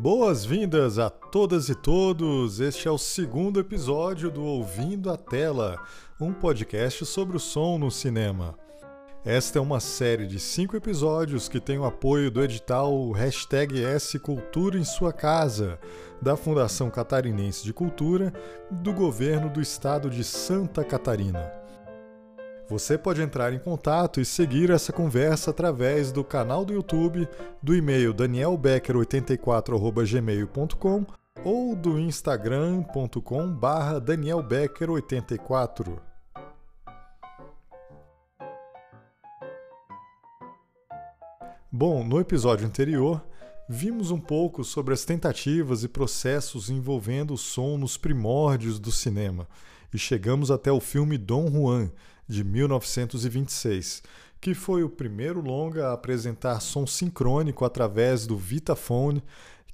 Boas-vindas a todas e todos! Este é o segundo episódio do Ouvindo a Tela, um podcast sobre o som no cinema. Esta é uma série de cinco episódios que tem o apoio do edital Hashtag S Cultura em Sua Casa, da Fundação Catarinense de Cultura, do governo do estado de Santa Catarina. Você pode entrar em contato e seguir essa conversa através do canal do YouTube, do e-mail danielbecker84@gmail.com ou do instagram.com/danielbecker84. Bom, no episódio anterior, vimos um pouco sobre as tentativas e processos envolvendo o som nos primórdios do cinema e chegamos até o filme Dom Juan, de 1926, que foi o primeiro longa a apresentar som sincrônico através do Vitaphone,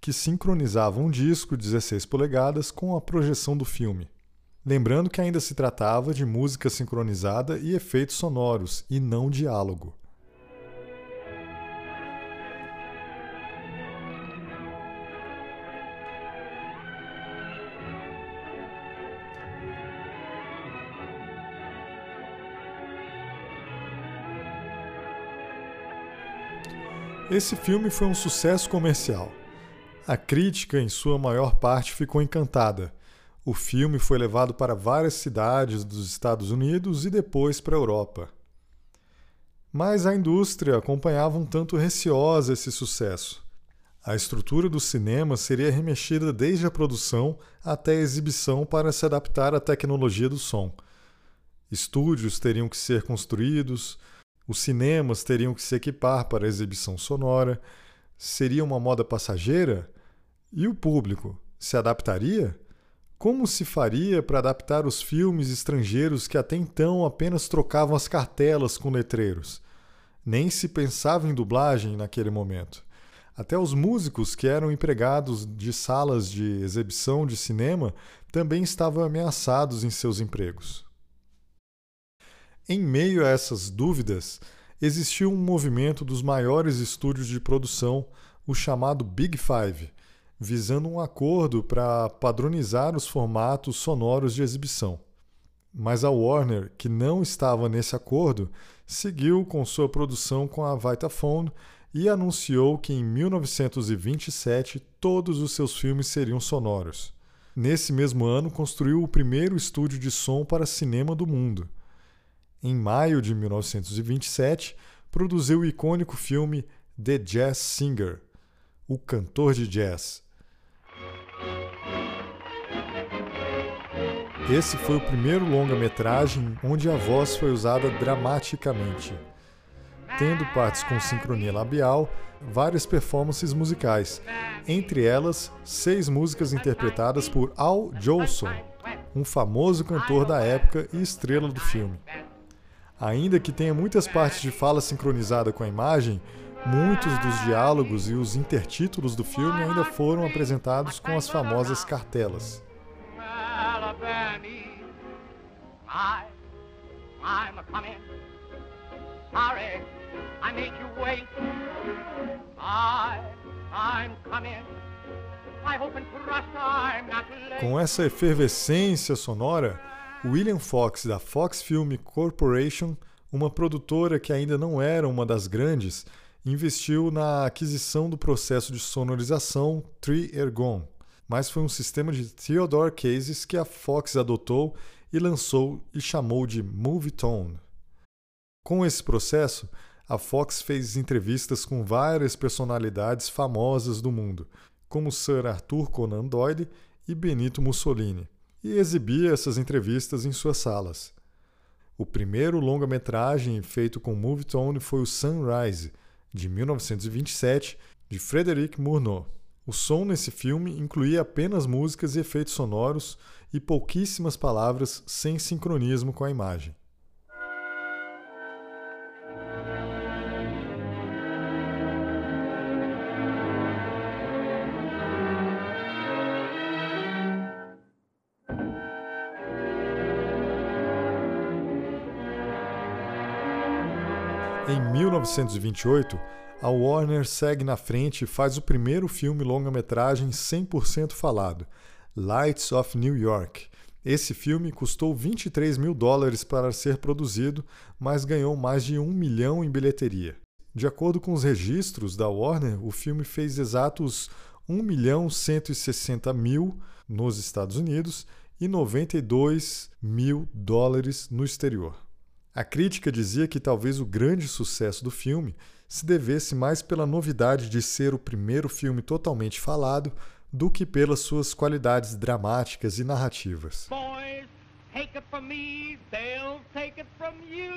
que sincronizava um disco 16 polegadas com a projeção do filme. Lembrando que ainda se tratava de música sincronizada e efeitos sonoros, e não diálogo. Esse filme foi um sucesso comercial. A crítica, em sua maior parte, ficou encantada. O filme foi levado para várias cidades dos Estados Unidos e depois para a Europa. Mas a indústria acompanhava um tanto receosa esse sucesso. A estrutura do cinema seria remexida desde a produção até a exibição para se adaptar à tecnologia do som. Estúdios teriam que ser construídos, os cinemas teriam que se equipar para a exibição sonora. Seria uma moda passageira? E o público se adaptaria? Como se faria para adaptar os filmes estrangeiros que até então apenas trocavam as cartelas com letreiros? Nem se pensava em dublagem naquele momento. Até os músicos que eram empregados de salas de exibição de cinema também estavam ameaçados em seus empregos. Em meio a essas dúvidas, existiu um movimento dos maiores estúdios de produção, o chamado Big Five, visando um acordo para padronizar os formatos sonoros de exibição. Mas a Warner, que não estava nesse acordo, seguiu com sua produção com a Vitaphone e anunciou que em 1927 todos os seus filmes seriam sonoros. Nesse mesmo ano, construiu o primeiro estúdio de som para cinema do mundo em maio de 1927, produziu o icônico filme The Jazz Singer O Cantor de Jazz. Esse foi o primeiro longa-metragem onde a voz foi usada dramaticamente, tendo partes com sincronia labial, várias performances musicais, entre elas seis músicas interpretadas por Al Jolson, um famoso cantor da época e estrela do filme. Ainda que tenha muitas partes de fala sincronizada com a imagem, muitos dos diálogos e os intertítulos do filme ainda foram apresentados com as famosas cartelas. Com essa efervescência sonora, William Fox, da Fox Film Corporation, uma produtora que ainda não era uma das grandes, investiu na aquisição do processo de sonorização Tri-Ergon, mas foi um sistema de Theodore Cases que a Fox adotou e lançou e chamou de Movietone. Com esse processo, a Fox fez entrevistas com várias personalidades famosas do mundo, como Sir Arthur Conan Doyle e Benito Mussolini e exibia essas entrevistas em suas salas. O primeiro longa-metragem feito com Movietone foi o Sunrise, de 1927, de Frédéric Murnau. O som nesse filme incluía apenas músicas e efeitos sonoros e pouquíssimas palavras sem sincronismo com a imagem. Em 1928, a Warner segue na frente e faz o primeiro filme longa-metragem 100% falado, Lights of New York. Esse filme custou 23 mil dólares para ser produzido, mas ganhou mais de um milhão em bilheteria. De acordo com os registros da Warner, o filme fez exatos 1 milhão 160 mil nos Estados Unidos e 92 mil dólares no exterior. A crítica dizia que talvez o grande sucesso do filme se devesse mais pela novidade de ser o primeiro filme totalmente falado do que pelas suas qualidades dramáticas e narrativas. Boys, take it from me, they'll take it from you.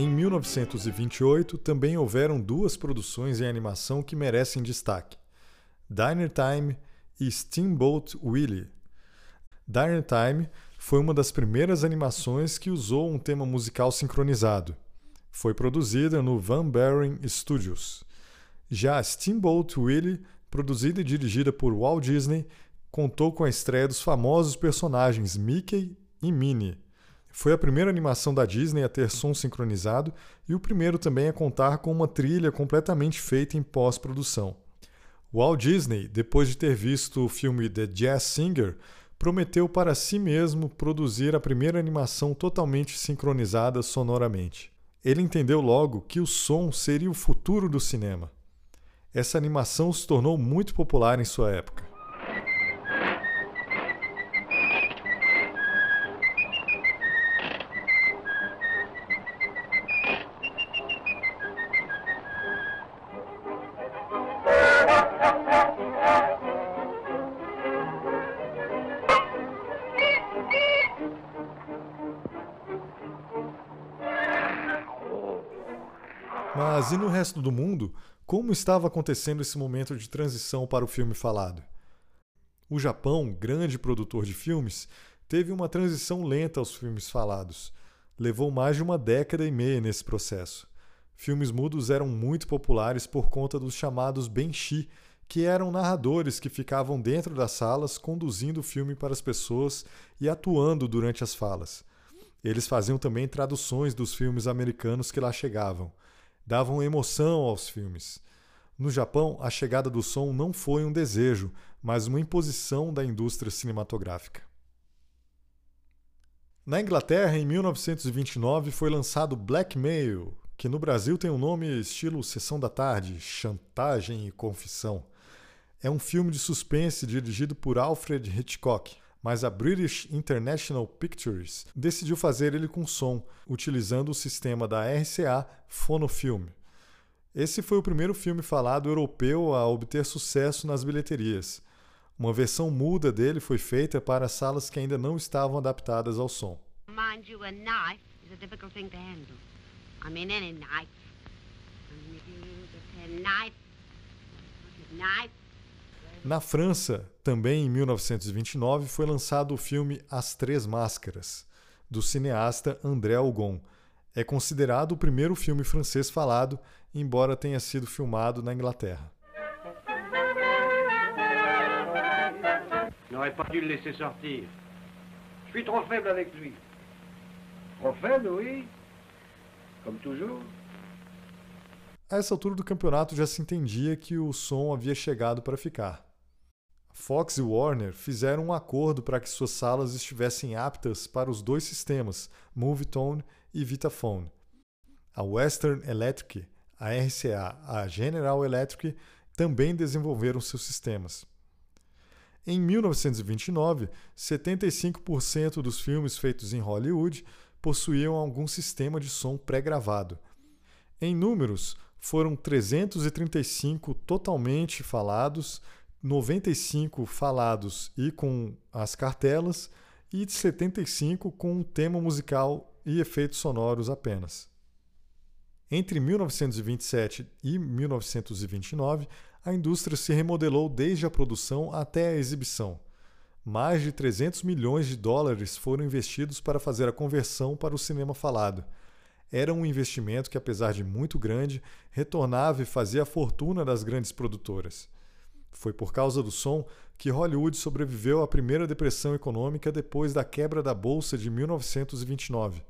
Em 1928, também houveram duas produções em animação que merecem destaque: Diner Time e Steamboat Willie. Diner Time foi uma das primeiras animações que usou um tema musical sincronizado. Foi produzida no Van Buren Studios. Já Steamboat Willie, produzida e dirigida por Walt Disney, contou com a estreia dos famosos personagens Mickey e Minnie. Foi a primeira animação da Disney a ter som sincronizado e o primeiro também a contar com uma trilha completamente feita em pós-produção. Walt Disney, depois de ter visto o filme The Jazz Singer, prometeu para si mesmo produzir a primeira animação totalmente sincronizada sonoramente. Ele entendeu logo que o som seria o futuro do cinema. Essa animação se tornou muito popular em sua época. Mas e no resto do mundo, como estava acontecendo esse momento de transição para o filme falado? O Japão, grande produtor de filmes, teve uma transição lenta aos filmes falados. Levou mais de uma década e meia nesse processo. Filmes mudos eram muito populares por conta dos chamados benshi, que eram narradores que ficavam dentro das salas conduzindo o filme para as pessoas e atuando durante as falas. Eles faziam também traduções dos filmes americanos que lá chegavam davam emoção aos filmes. No Japão, a chegada do som não foi um desejo, mas uma imposição da indústria cinematográfica. Na Inglaterra, em 1929, foi lançado Blackmail, que no Brasil tem um nome estilo Sessão da Tarde, Chantagem e Confissão. É um filme de suspense dirigido por Alfred Hitchcock mas a British International Pictures decidiu fazer ele com som, utilizando o sistema da RCA Phonofilm. Esse foi o primeiro filme falado europeu a obter sucesso nas bilheterias. Uma versão muda dele foi feita para salas que ainda não estavam adaptadas ao som. Mind you, a knife is a difficult thing to handle. I mean any knife. I mean, knife, knife na França, também em 1929, foi lançado o filme As Três Máscaras, do cineasta André Algon. É considerado o primeiro filme francês falado, embora tenha sido filmado na Inglaterra. N'aurais pas dû le laisser sortir. Je suis trop faible avec lui. Trop faible, oui. Comme toujours. A essa altura do campeonato já se entendia que o som havia chegado para ficar. Fox e Warner fizeram um acordo para que suas salas estivessem aptas para os dois sistemas, Movietone e Vitaphone. A Western Electric, a RCA, a General Electric também desenvolveram seus sistemas. Em 1929, 75% dos filmes feitos em Hollywood possuíam algum sistema de som pré-gravado. Em números, foram 335 totalmente falados 95 falados e com as cartelas, e 75 com tema musical e efeitos sonoros apenas. Entre 1927 e 1929, a indústria se remodelou desde a produção até a exibição. Mais de 300 milhões de dólares foram investidos para fazer a conversão para o cinema falado. era um investimento que, apesar de muito grande, retornava e fazia a fortuna das grandes produtoras. Foi por causa do som que Hollywood sobreviveu à primeira depressão econômica depois da quebra da bolsa de 1929.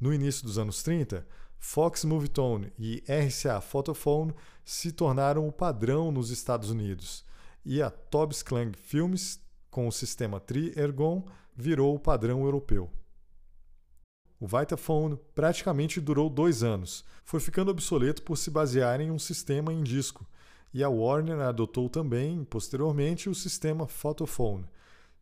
No início dos anos 30, Fox Movietone e RCA Photophone se tornaram o padrão nos Estados Unidos, e a Tobis Klang Films, com o sistema Tri-Ergon, virou o padrão europeu. O Vitaphone praticamente durou dois anos, foi ficando obsoleto por se basear em um sistema em disco, e a Warner adotou também, posteriormente, o sistema Photophone,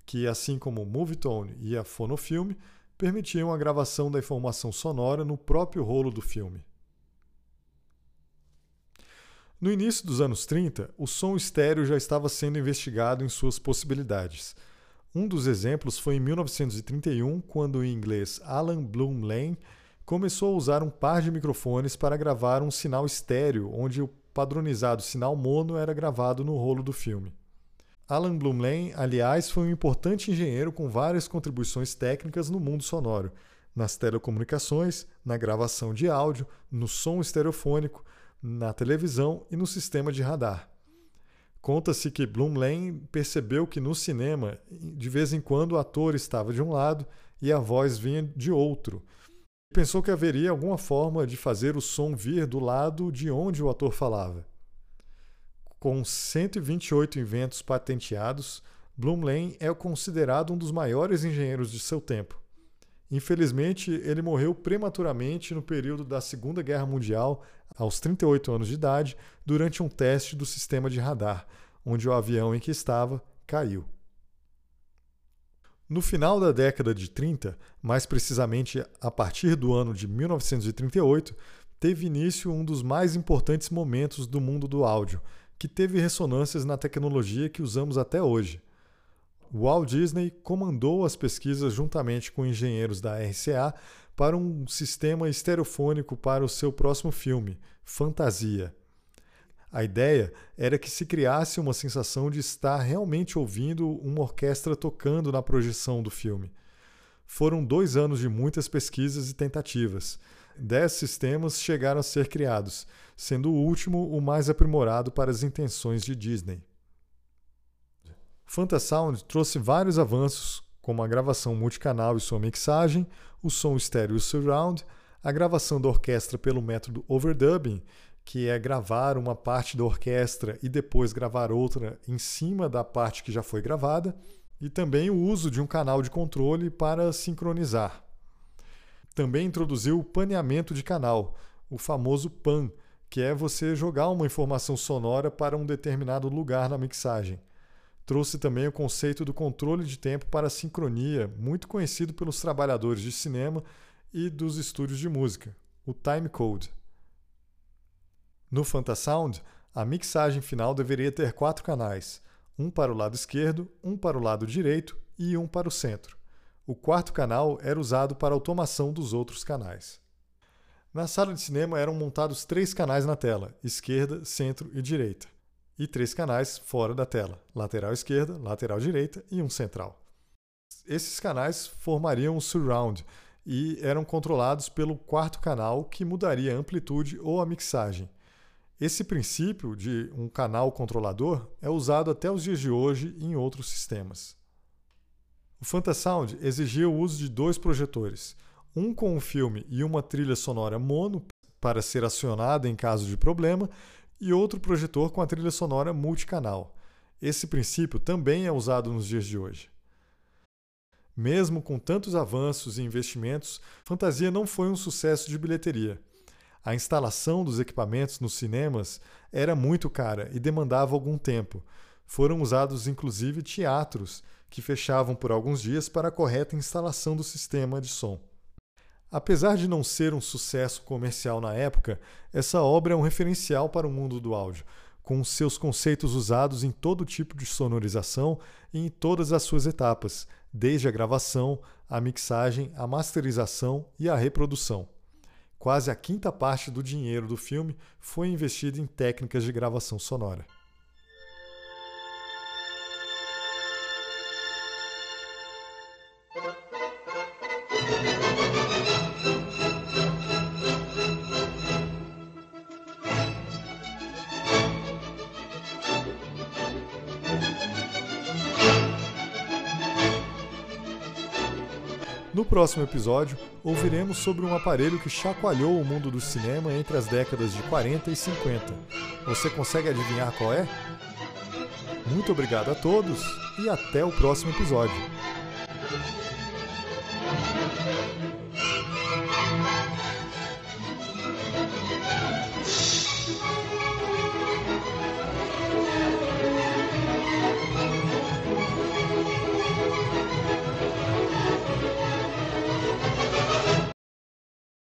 que, assim como o Movietone e a Phonofilm, permitiam a gravação da informação sonora no próprio rolo do filme. No início dos anos 30, o som estéreo já estava sendo investigado em suas possibilidades. Um dos exemplos foi em 1931, quando o inglês Alan Bloom Lane começou a usar um par de microfones para gravar um sinal estéreo, onde o padronizado sinal mono era gravado no rolo do filme. Alan Blumlein, aliás, foi um importante engenheiro com várias contribuições técnicas no mundo sonoro, nas telecomunicações, na gravação de áudio, no som estereofônico, na televisão e no sistema de radar. Conta-se que Blumlein percebeu que no cinema, de vez em quando, o ator estava de um lado e a voz vinha de outro. Pensou que haveria alguma forma de fazer o som vir do lado de onde o ator falava. Com 128 inventos patenteados, Blumlein é considerado um dos maiores engenheiros de seu tempo. Infelizmente, ele morreu prematuramente no período da Segunda Guerra Mundial, aos 38 anos de idade, durante um teste do sistema de radar, onde o avião em que estava caiu. No final da década de 30, mais precisamente a partir do ano de 1938, teve início um dos mais importantes momentos do mundo do áudio, que teve ressonâncias na tecnologia que usamos até hoje. Walt Disney comandou as pesquisas juntamente com engenheiros da RCA para um sistema estereofônico para o seu próximo filme, Fantasia. A ideia era que se criasse uma sensação de estar realmente ouvindo uma orquestra tocando na projeção do filme. Foram dois anos de muitas pesquisas e tentativas. Dez sistemas chegaram a ser criados, sendo o último o mais aprimorado para as intenções de Disney. Fantasound trouxe vários avanços, como a gravação multicanal e sua mixagem, o som estéreo surround, a gravação da orquestra pelo método overdubbing, que é gravar uma parte da orquestra e depois gravar outra em cima da parte que já foi gravada, e também o uso de um canal de controle para sincronizar. Também introduziu o paneamento de canal, o famoso PAN, que é você jogar uma informação sonora para um determinado lugar na mixagem. Trouxe também o conceito do controle de tempo para sincronia, muito conhecido pelos trabalhadores de cinema e dos estúdios de música, o time code. No Fantasound, a mixagem final deveria ter quatro canais, um para o lado esquerdo, um para o lado direito e um para o centro. O quarto canal era usado para automação dos outros canais. Na sala de cinema eram montados três canais na tela, esquerda, centro e direita, e três canais fora da tela, lateral esquerda, lateral direita e um central. Esses canais formariam um surround e eram controlados pelo quarto canal, que mudaria a amplitude ou a mixagem. Esse princípio de um canal controlador é usado até os dias de hoje em outros sistemas. O Fantasound exigia o uso de dois projetores um com um filme e uma trilha sonora mono para ser acionada em caso de problema, e outro projetor com a trilha sonora multicanal. Esse princípio também é usado nos dias de hoje. Mesmo com tantos avanços e investimentos, Fantasia não foi um sucesso de bilheteria. A instalação dos equipamentos nos cinemas era muito cara e demandava algum tempo. Foram usados inclusive teatros, que fechavam por alguns dias para a correta instalação do sistema de som. Apesar de não ser um sucesso comercial na época, essa obra é um referencial para o mundo do áudio, com seus conceitos usados em todo tipo de sonorização e em todas as suas etapas, desde a gravação, a mixagem, a masterização e a reprodução. Quase a quinta parte do dinheiro do filme foi investido em técnicas de gravação sonora. Próximo episódio, ouviremos sobre um aparelho que chacoalhou o mundo do cinema entre as décadas de 40 e 50. Você consegue adivinhar qual é? Muito obrigado a todos e até o próximo episódio.